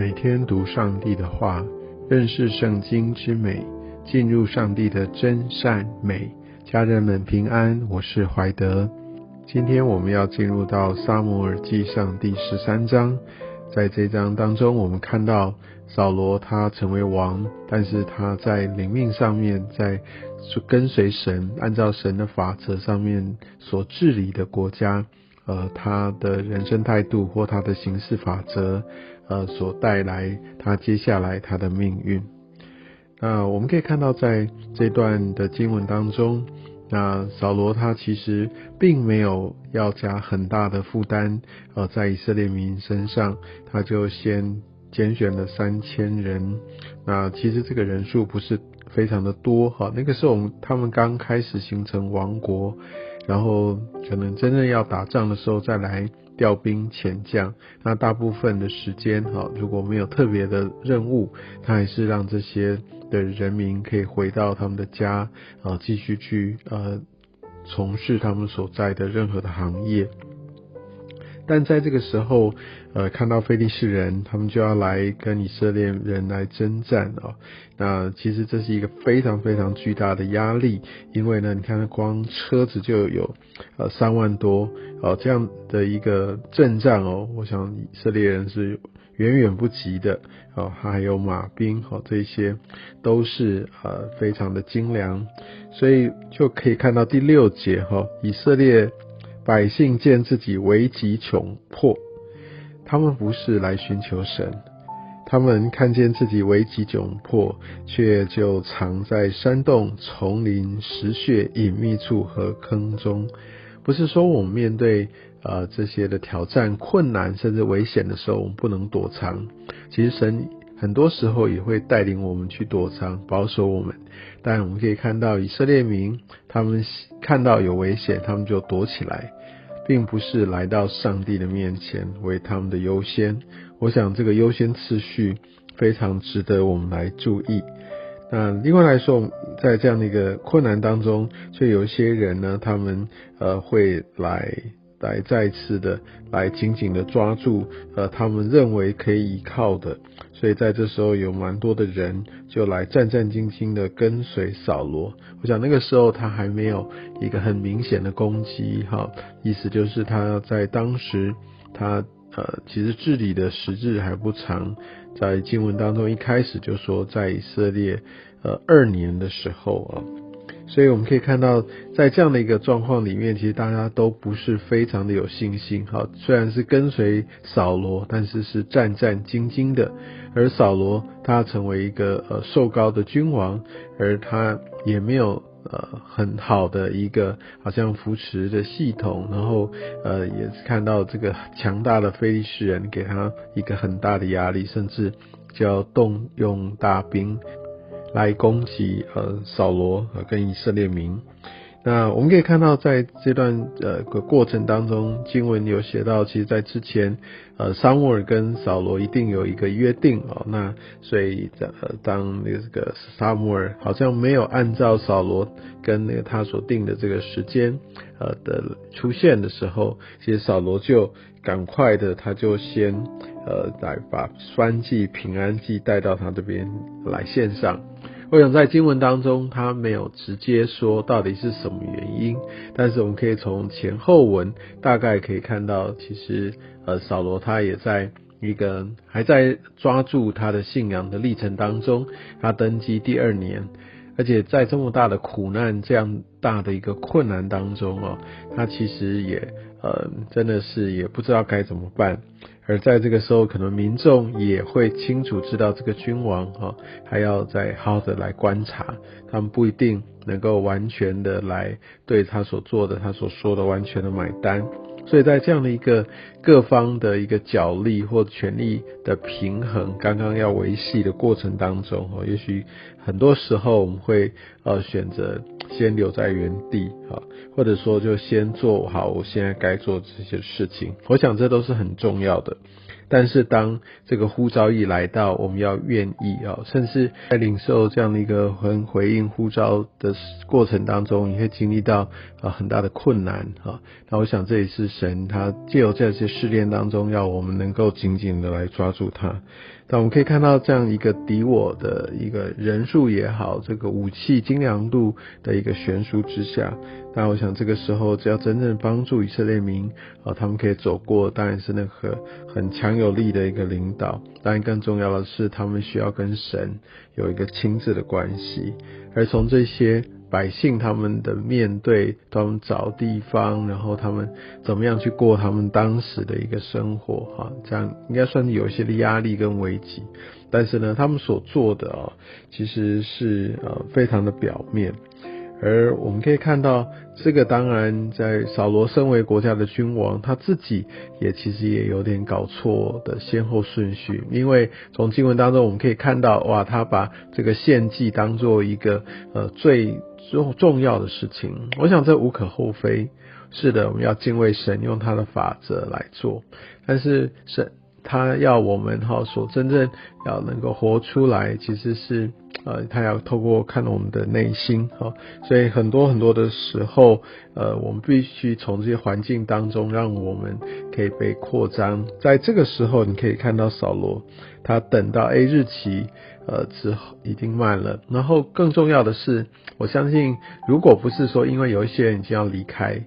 每天读上帝的话，认识圣经之美，进入上帝的真善美。家人们平安，我是怀德。今天我们要进入到撒母耳记上第十三章，在这章当中，我们看到扫罗他成为王，但是他在灵命上面，在跟随神，按照神的法则上面所治理的国家。呃，他的人生态度或他的行事法则，呃，所带来他接下来他的命运。那我们可以看到，在这段的经文当中，那扫罗他其实并没有要加很大的负担，呃，在以色列民身上，他就先拣选了三千人。那其实这个人数不是非常的多，哈，那个时候他们刚开始形成王国。然后可能真正要打仗的时候再来调兵遣将，那大部分的时间哈，如果没有特别的任务，他还是让这些的人民可以回到他们的家啊，继续去呃从事他们所在的任何的行业。但在这个时候，呃，看到菲利士人，他们就要来跟以色列人来征战哦。那其实这是一个非常非常巨大的压力，因为呢，你看光车子就有呃三万多哦，这样的一个阵仗哦，我想以色列人是远远不及的哦。还有马兵哦，这些都是呃非常的精良，所以就可以看到第六节哈，以色列。百姓见自己危急窘迫，他们不是来寻求神，他们看见自己危急窘迫，却就藏在山洞、丛林、石穴、隐秘处和坑中。不是说我们面对呃这些的挑战、困难甚至危险的时候，我们不能躲藏。其实神很多时候也会带领我们去躲藏，保守我们。但我们可以看到以色列民，他们看到有危险，他们就躲起来，并不是来到上帝的面前为他们的优先。我想这个优先次序非常值得我们来注意。那另外来说，在这样的一个困难当中，就有一些人呢，他们呃会来。来再次的来紧紧的抓住呃他们认为可以依靠的，所以在这时候有蛮多的人就来战战兢兢的跟随扫罗。我想那个时候他还没有一个很明显的攻击，哈，意思就是他在当时他呃其实治理的时日还不长，在经文当中一开始就说在以色列呃二年的时候啊。所以我们可以看到，在这样的一个状况里面，其实大家都不是非常的有信心。好，虽然是跟随扫罗，但是是战战兢兢的。而扫罗他成为一个呃瘦高的君王，而他也没有呃很好的一个好像扶持的系统，然后呃也是看到这个强大的菲利士人给他一个很大的压力，甚至就要动用大兵。来攻击呃扫罗和跟以色列民。那我们可以看到，在这段呃个过程当中，经文有写到，其实在之前，呃，撒母耳跟扫罗一定有一个约定哦。那所以，呃，当那个撒母耳好像没有按照扫罗跟那个他所定的这个时间呃的出现的时候，其实扫罗就赶快的，他就先呃来把栓祭平安祭带到他这边来献上。我想在经文当中，他没有直接说到底是什么原因，但是我们可以从前后文大概可以看到，其实呃扫罗他也在一个还在抓住他的信仰的历程当中，他登基第二年，而且在这么大的苦难、这样大的一个困难当中哦，他其实也呃真的是也不知道该怎么办。而在这个时候，可能民众也会清楚知道这个君王哈，还要再好好的来观察，他们不一定能够完全的来对他所做的、他所说的完全的买单。所以在这样的一个各方的一个角力或权力的平衡刚刚要维系的过程当中，哦，也许很多时候我们会呃选择先留在原地啊，或者说就先做好我现在该做这些事情。我想这都是很重要的。但是当这个呼召一来到，我们要愿意啊，甚至在领受这样的一个很回应呼召的过程当中，也会经历到啊很大的困难啊。那我想这也是神他借由这些试炼当中，要我们能够紧紧的来抓住他。但我们可以看到这样一个敌我的一个人数也好，这个武器精良度的一个悬殊之下，但我想这个时候只要真正帮助以色列民啊，他们可以走过，当然是那个很强有力的一个领导。当然更重要的是，他们需要跟神有一个亲自的关系，而从这些。百姓他们的面对，他们找地方，然后他们怎么样去过他们当时的一个生活，哈，这样应该算是有一些的压力跟危机。但是呢，他们所做的啊，其实是呃非常的表面。而我们可以看到，这个当然在扫罗身为国家的君王，他自己也其实也有点搞错的先后顺序。因为从经文当中我们可以看到，哇，他把这个献祭当做一个呃最重重要的事情。我想这无可厚非，是的，我们要敬畏神，用他的法则来做。但是神他要我们哈所真正要能够活出来，其实是。呃，他要透过看我们的内心哈，所以很多很多的时候，呃，我们必须从这些环境当中，让我们可以被扩张。在这个时候，你可以看到扫罗，他等到 A 日期呃之后已经慢了。然后更重要的是，我相信，如果不是说因为有一些人已经要离开。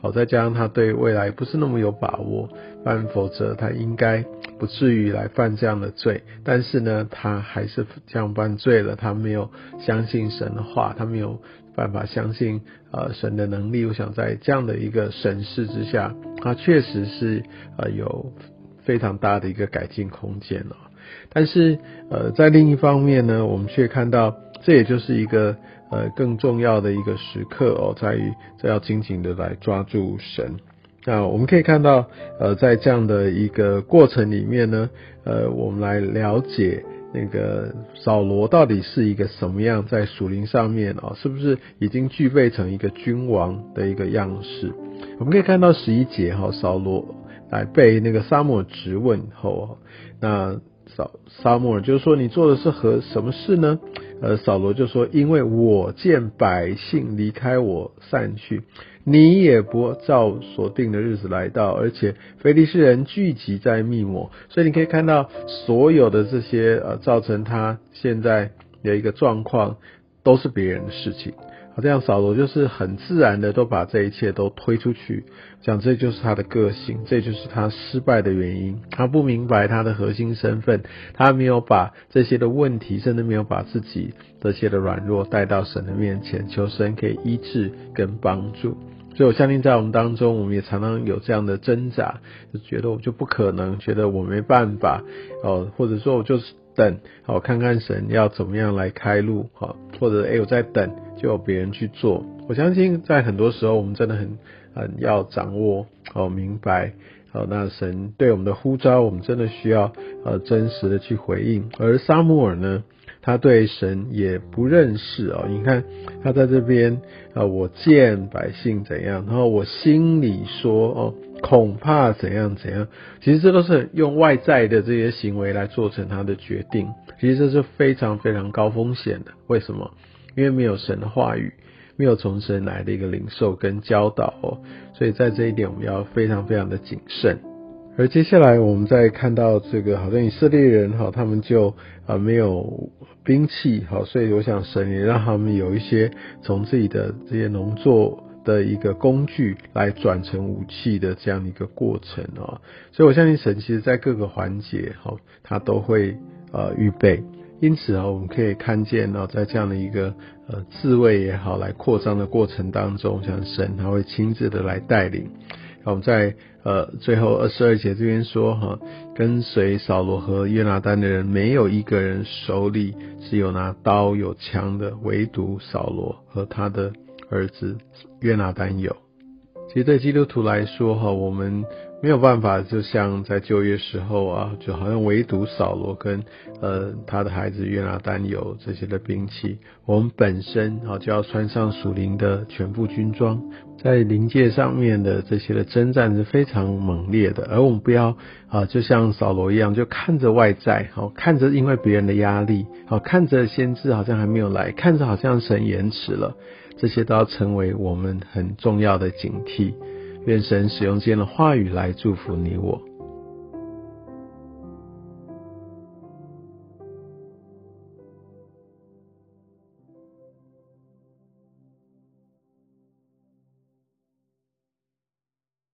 好，再加上他对未来不是那么有把握，但否则他应该不至于来犯这样的罪。但是呢，他还是这样犯罪了。他没有相信神的话，他没有办法相信呃神的能力。我想在这样的一个审视之下，他确实是呃有非常大的一个改进空间了。但是呃在另一方面呢，我们却看到这也就是一个。呃，更重要的一个时刻哦，在于这要紧紧的来抓住神。那我们可以看到，呃，在这样的一个过程里面呢，呃，我们来了解那个扫罗到底是一个什么样，在属灵上面哦，是不是已经具备成一个君王的一个样式？我们可以看到十一节哈，扫罗来被那个沙漠质问后，那扫沙漠就是说，你做的是和什么事呢？而，扫罗就说：“因为我见百姓离开我散去，你也不照所定的日子来到，而且非利士人聚集在密抹，所以你可以看到所有的这些呃，造成他现在的一个状况，都是别人的事情。”好这样扫罗就是很自然的都把这一切都推出去，讲这就是他的个性，这就是他失败的原因。他不明白他的核心身份，他没有把这些的问题，甚至没有把自己这些的软弱带到神的面前，求神可以医治跟帮助。所以我相信在我们当中，我们也常常有这样的挣扎，就觉得我就不可能，觉得我没办法，哦，或者说我就是等，好看看神要怎么样来开路，好，或者哎我在等。就有别人去做，我相信在很多时候，我们真的很很要掌握哦，明白哦，那神对我们的呼召，我们真的需要呃真实的去回应。而撒母耳呢，他对神也不认识哦，你看他在这边啊，我见百姓怎样，然后我心里说哦，恐怕怎样怎样，其实这都是用外在的这些行为来做成他的决定，其实这是非常非常高风险的。为什么？因为没有神的话语，没有从神来的一个领受跟教导哦，所以在这一点我们要非常非常的谨慎。而接下来我们再看到这个，好像以色列人哈，他们就啊没有兵器哈，所以我想神也让他们有一些从自己的这些农作的一个工具来转成武器的这样一个过程啊，所以我相信神其实在各个环节哈，他都会呃预备。因此啊，我们可以看见哦，在这样的一个呃自卫也好，来扩张的过程当中，像神他会亲自的来带领。我们在呃最后二十二节这边说哈，跟随扫罗和约拿丹的人，没有一个人手里是有拿刀有枪的，唯独扫罗和他的儿子约拿丹有。其实对基督徒来说哈，我们。没有办法，就像在就业时候啊，就好像唯独扫罗跟呃他的孩子约拿丹有这些的兵器，我们本身啊就要穿上属灵的全部军装，在灵界上面的这些的征战是非常猛烈的，而我们不要啊，就像扫罗一样，就看着外在，好看着因为别人的压力，好看着先知好像还没有来，看着好像神延迟了，这些都要成为我们很重要的警惕。愿神使用今天的话语来祝福你我。